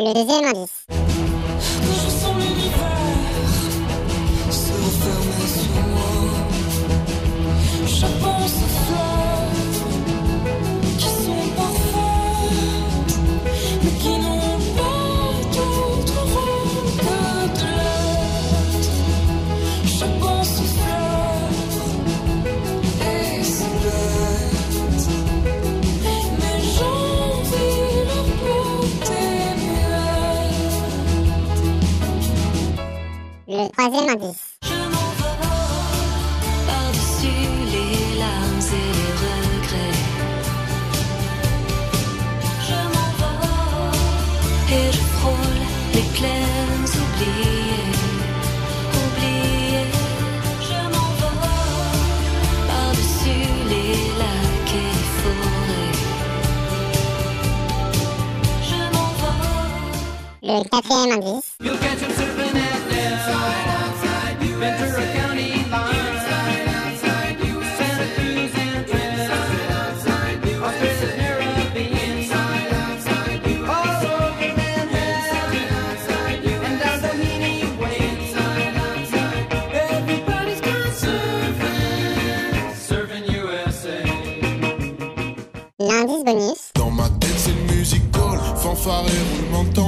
Le deuxième indice. Je sens l'univers Je m'envole par-dessus les larmes et les regrets. Je m'envole et je frôle les surfing. Surfing USA. L'indice bonus. Dans ma tête c'est le music hall, fanfare et roulement de